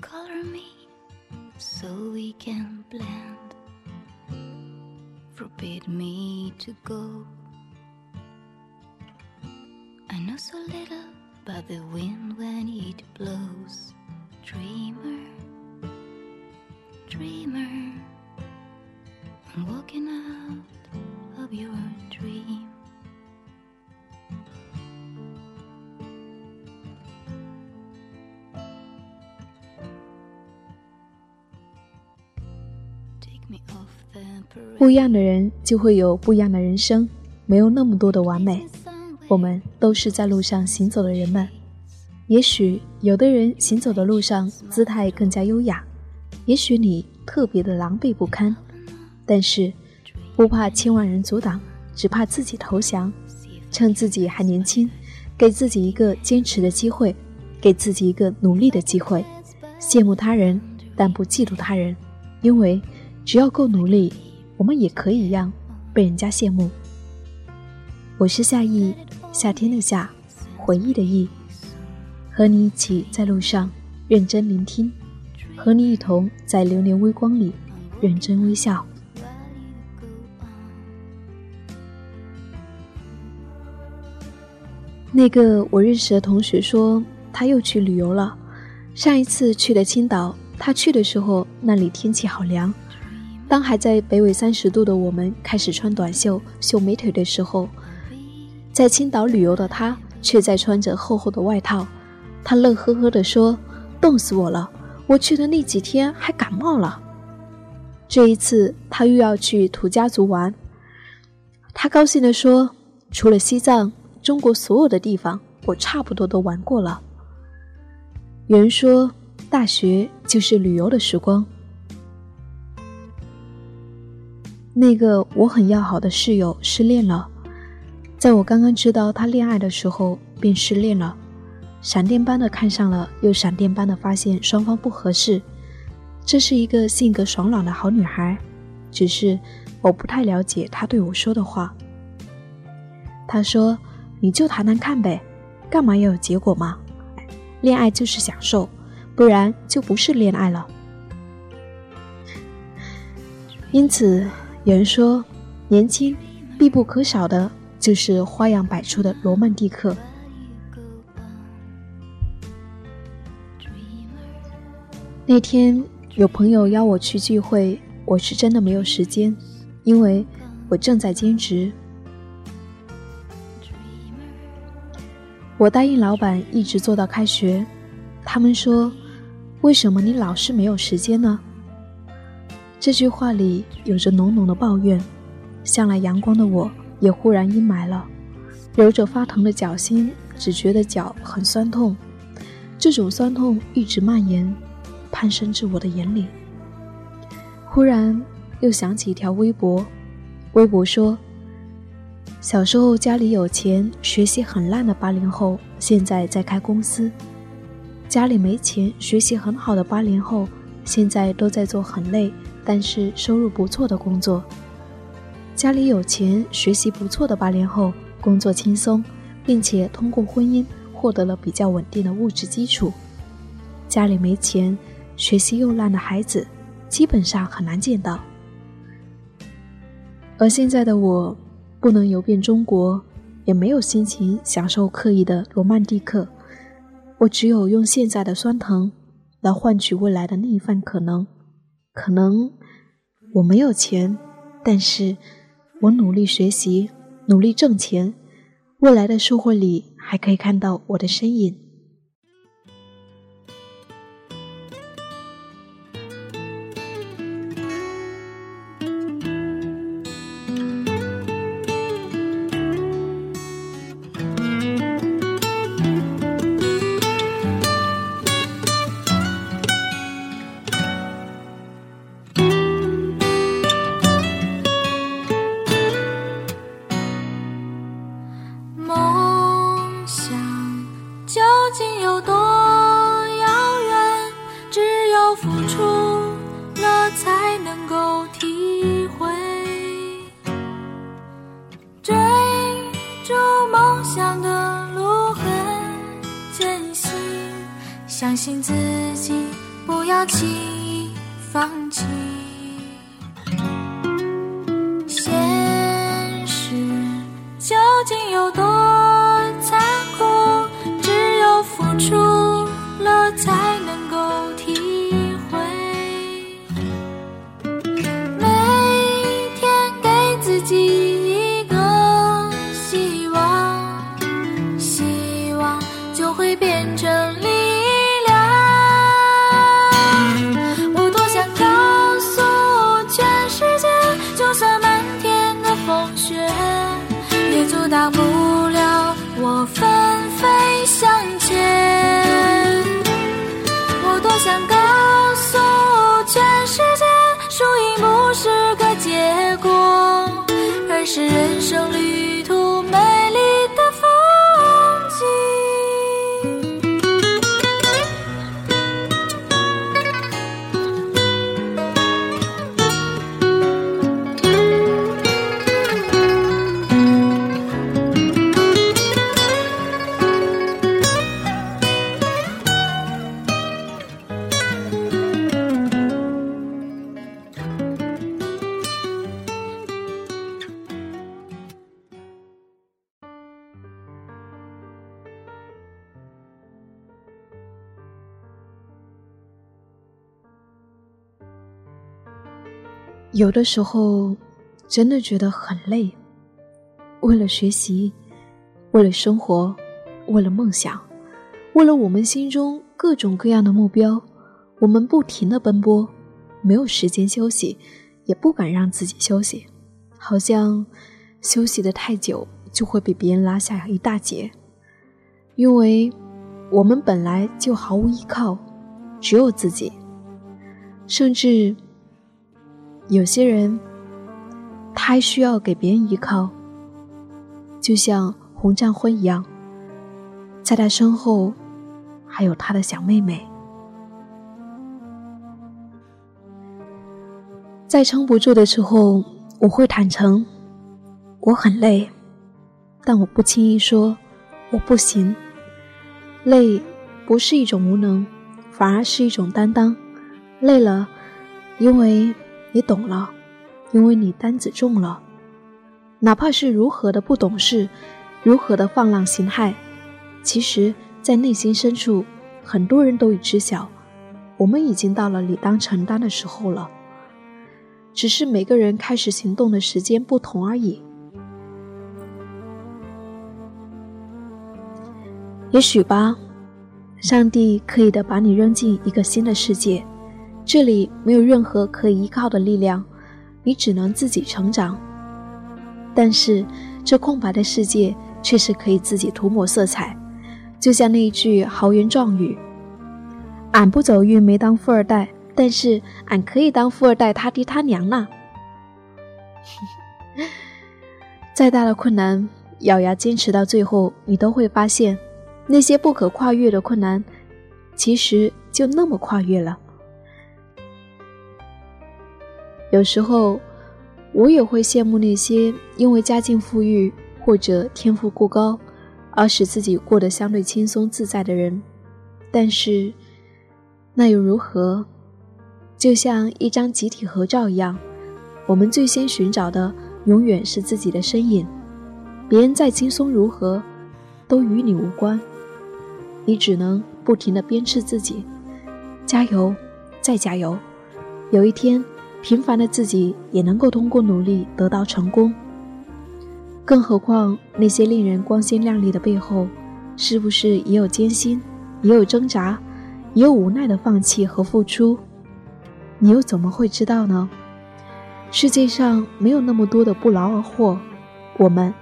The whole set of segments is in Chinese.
color me so we can blend. Forbid me to go. I know so little about the wind when it blows. Dreamer, dreamer, I'm walking out of your dream. 不一样的人就会有不一样的人生，没有那么多的完美。我们都是在路上行走的人们。也许有的人行走的路上姿态更加优雅，也许你特别的狼狈不堪，但是不怕千万人阻挡，只怕自己投降。趁自己还年轻，给自己一个坚持的机会，给自己一个努力的机会。羡慕他人，但不嫉妒他人，因为只要够努力，我们也可以一样被人家羡慕。我是夏意，夏天的夏，回忆的忆，和你一起在路上认真聆听，和你一同在流年微光里认真微笑。那个我认识的同学说，他又去旅游了。上一次去的青岛，他去的时候那里天气好凉。当还在北纬三十度的我们开始穿短袖秀美腿的时候，在青岛旅游的他却在穿着厚厚的外套。他乐呵呵地说：“冻死我了！我去的那几天还感冒了。”这一次他又要去土家族玩。他高兴地说：“除了西藏，中国所有的地方我差不多都玩过了。”有人说，大学就是旅游的时光。那个我很要好的室友失恋了，在我刚刚知道他恋爱的时候便失恋了，闪电般的看上了，又闪电般的发现双方不合适。这是一个性格爽朗的好女孩，只是我不太了解她对我说的话。她说：“你就谈谈看呗，干嘛要有结果嘛？恋爱就是享受，不然就不是恋爱了。”因此。有人说，年轻必不可少的就是花样百出的罗曼蒂克。那天有朋友邀我去聚会，我是真的没有时间，因为我正在兼职。我答应老板一直做到开学，他们说：“为什么你老是没有时间呢？”这句话里有着浓浓的抱怨，向来阳光的我也忽然阴霾了，揉着发疼的脚心，只觉得脚很酸痛，这种酸痛一直蔓延，攀升至我的眼里。忽然又想起一条微博，微博说：小时候家里有钱，学习很烂的八零后，现在在开公司；家里没钱，学习很好的八零后，现在都在做很累。但是收入不错的工作，家里有钱、学习不错的八零后，工作轻松，并且通过婚姻获得了比较稳定的物质基础。家里没钱、学习又烂的孩子，基本上很难见到。而现在的我，不能游遍中国，也没有心情享受刻意的罗曼蒂克，我只有用现在的酸疼，来换取未来的另一番可能。可能我没有钱，但是我努力学习，努力挣钱，未来的收获里还可以看到我的身影。是人生有的时候，真的觉得很累。为了学习，为了生活，为了梦想，为了我们心中各种各样的目标，我们不停的奔波，没有时间休息，也不敢让自己休息，好像休息的太久就会被别人拉下一大截。因为我们本来就毫无依靠，只有自己，甚至。有些人，他还需要给别人依靠，就像洪战辉一样，在他身后还有他的小妹妹。在撑不住的时候，我会坦诚，我很累，但我不轻易说我不行。累不是一种无能，反而是一种担当。累了，因为。你懂了，因为你担子重了。哪怕是如何的不懂事，如何的放浪形骸，其实，在内心深处，很多人都已知晓，我们已经到了理当承担的时候了。只是每个人开始行动的时间不同而已。也许吧，上帝刻意的把你扔进一个新的世界。这里没有任何可以依靠的力量，你只能自己成长。但是，这空白的世界却是可以自己涂抹色彩，就像那一句豪言壮语：“俺不走运没当富二代，但是俺可以当富二代他爹他娘呢。”再大的困难，咬牙坚持到最后，你都会发现，那些不可跨越的困难，其实就那么跨越了。有时候，我也会羡慕那些因为家境富裕或者天赋过高，而使自己过得相对轻松自在的人。但是，那又如何？就像一张集体合照一样，我们最先寻找的永远是自己的身影。别人再轻松如何，都与你无关。你只能不停地鞭笞自己，加油，再加油。有一天。平凡的自己也能够通过努力得到成功，更何况那些令人光鲜亮丽的背后，是不是也有艰辛，也有挣扎，也有无奈的放弃和付出？你又怎么会知道呢？世界上没有那么多的不劳而获，我们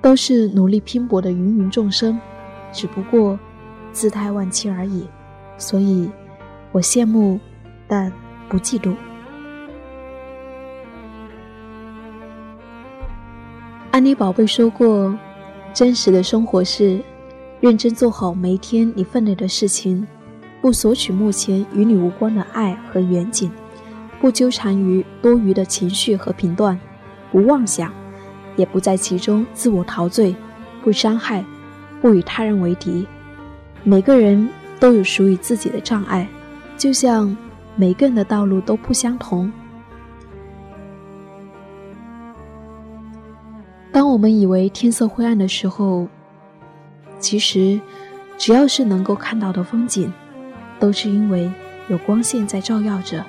都是努力拼搏的芸芸众生，只不过姿态万千而已。所以，我羡慕，但不嫉妒。安妮宝贝说过：“真实的生活是认真做好每一天你分内的事情，不索取目前与你无关的爱和远景，不纠缠于多余的情绪和评断，不妄想，也不在其中自我陶醉，不伤害，不与他人为敌。每个人都有属于自己的障碍，就像每个人的道路都不相同。当我们以为天色灰暗的时候，其实只要是能够看到的风景，都是因为有光线在照耀着。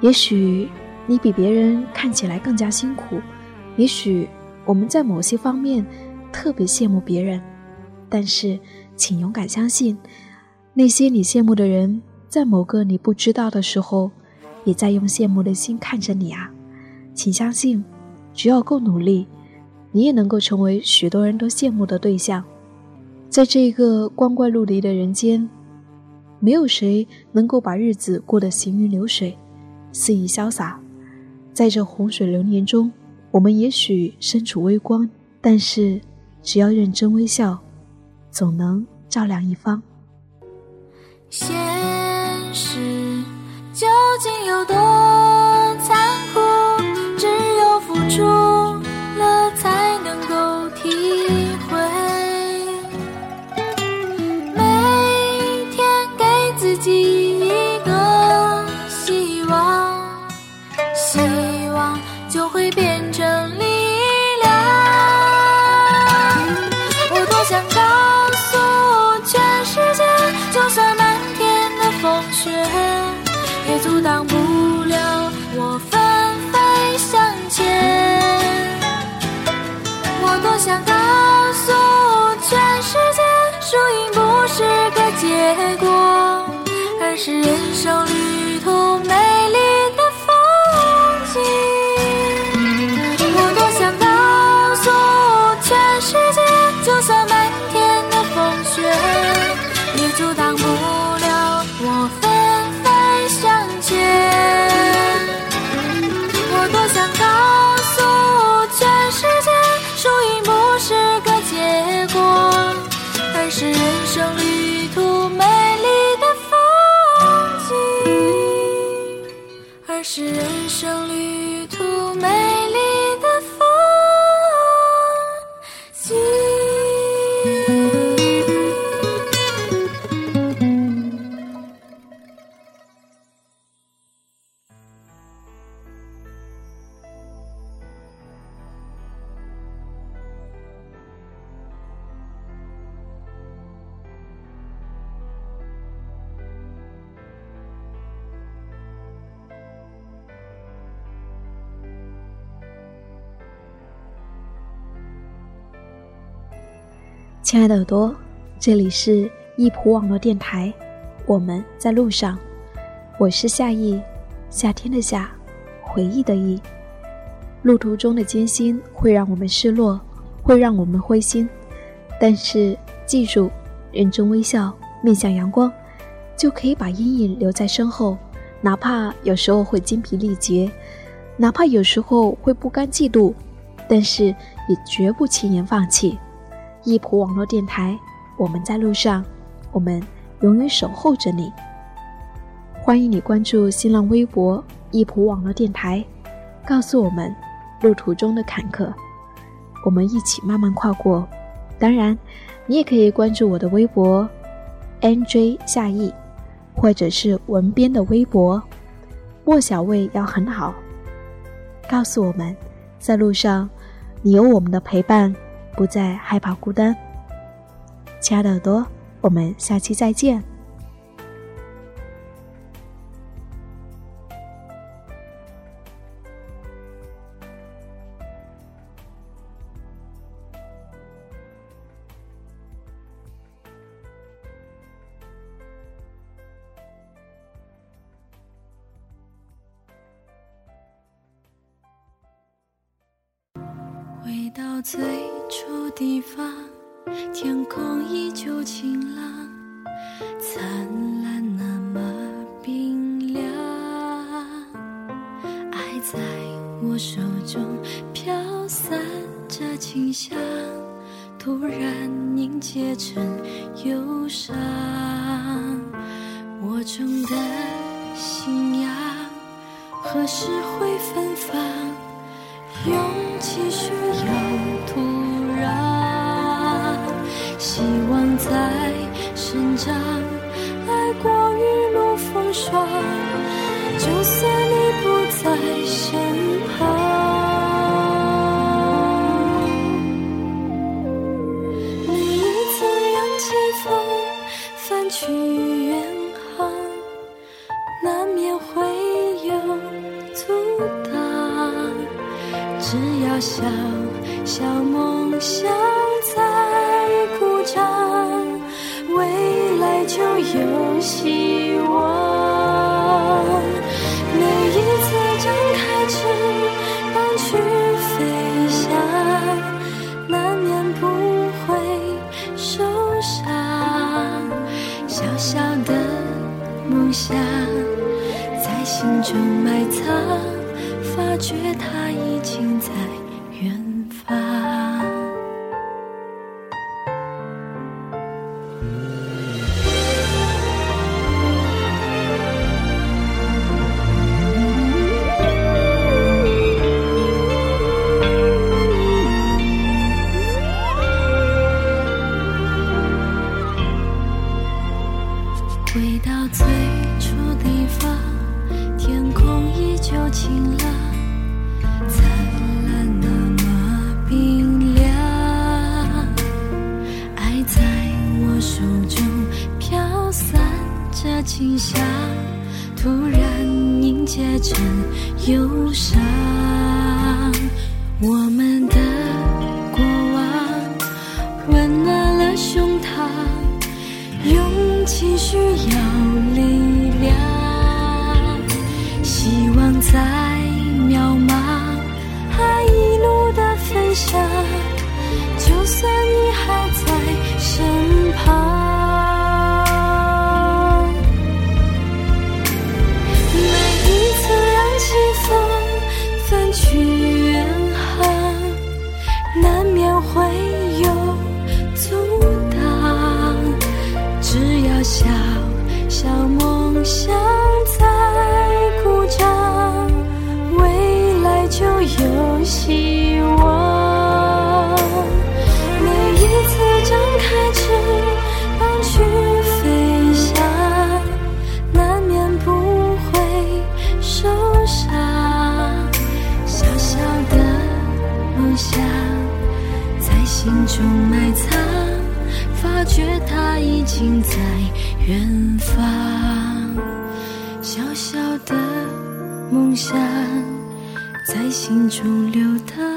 也许你比别人看起来更加辛苦，也许我们在某些方面特别羡慕别人，但是请勇敢相信，那些你羡慕的人，在某个你不知道的时候，也在用羡慕的心看着你啊！请相信，只要够努力，你也能够成为许多人都羡慕的对象。在这个光怪陆离的人间，没有谁能够把日子过得行云流水。肆意潇洒，在这洪水流年中，我们也许身处微光，但是只要认真微笑，总能照亮一方。现实究竟有多？输了才能够体会，每天给自己一个希望，希望就会变成力量。我多想告诉全世界，就算漫天的风雪，也阻挡不。想告诉全世界输赢不是个结果而是人生亲爱的耳朵，这里是易普网络电台，我们在路上，我是夏意，夏天的夏，回忆的忆。路途中的艰辛会让我们失落，会让我们灰心，但是记住，认真微笑，面向阳光，就可以把阴影留在身后。哪怕有时候会精疲力竭，哪怕有时候会不甘嫉妒，但是也绝不轻言放弃。易普网络电台，我们在路上，我们永远守候着你。欢迎你关注新浪微博“易普网络电台”，告诉我们路途中的坎坷，我们一起慢慢跨过。当然，你也可以关注我的微博 “nj 夏意”，或者是文编的微博“莫小卫要很好”，告诉我们在路上，你有我们的陪伴。不再害怕孤单，亲爱的耳朵，我们下期再见。回到最初地方，天空依旧晴朗，灿烂那么冰凉。爱在我手中飘散着清香，突然凝结成忧伤。我种的信仰何时会芬芳？勇气需要土在生长，爱过雨露风霜，就算你不在身旁。每一次扬起风，翻去远航，难免会有阻挡。只要小小梦想游戏。们的过往温暖了胸膛。勇气需要小小梦想在鼓掌，未来就有希望。每一次张开翅膀去飞翔，难免不会受伤。小小的梦想在心中埋藏。发觉它已经在远方，小小的梦想在心中流淌。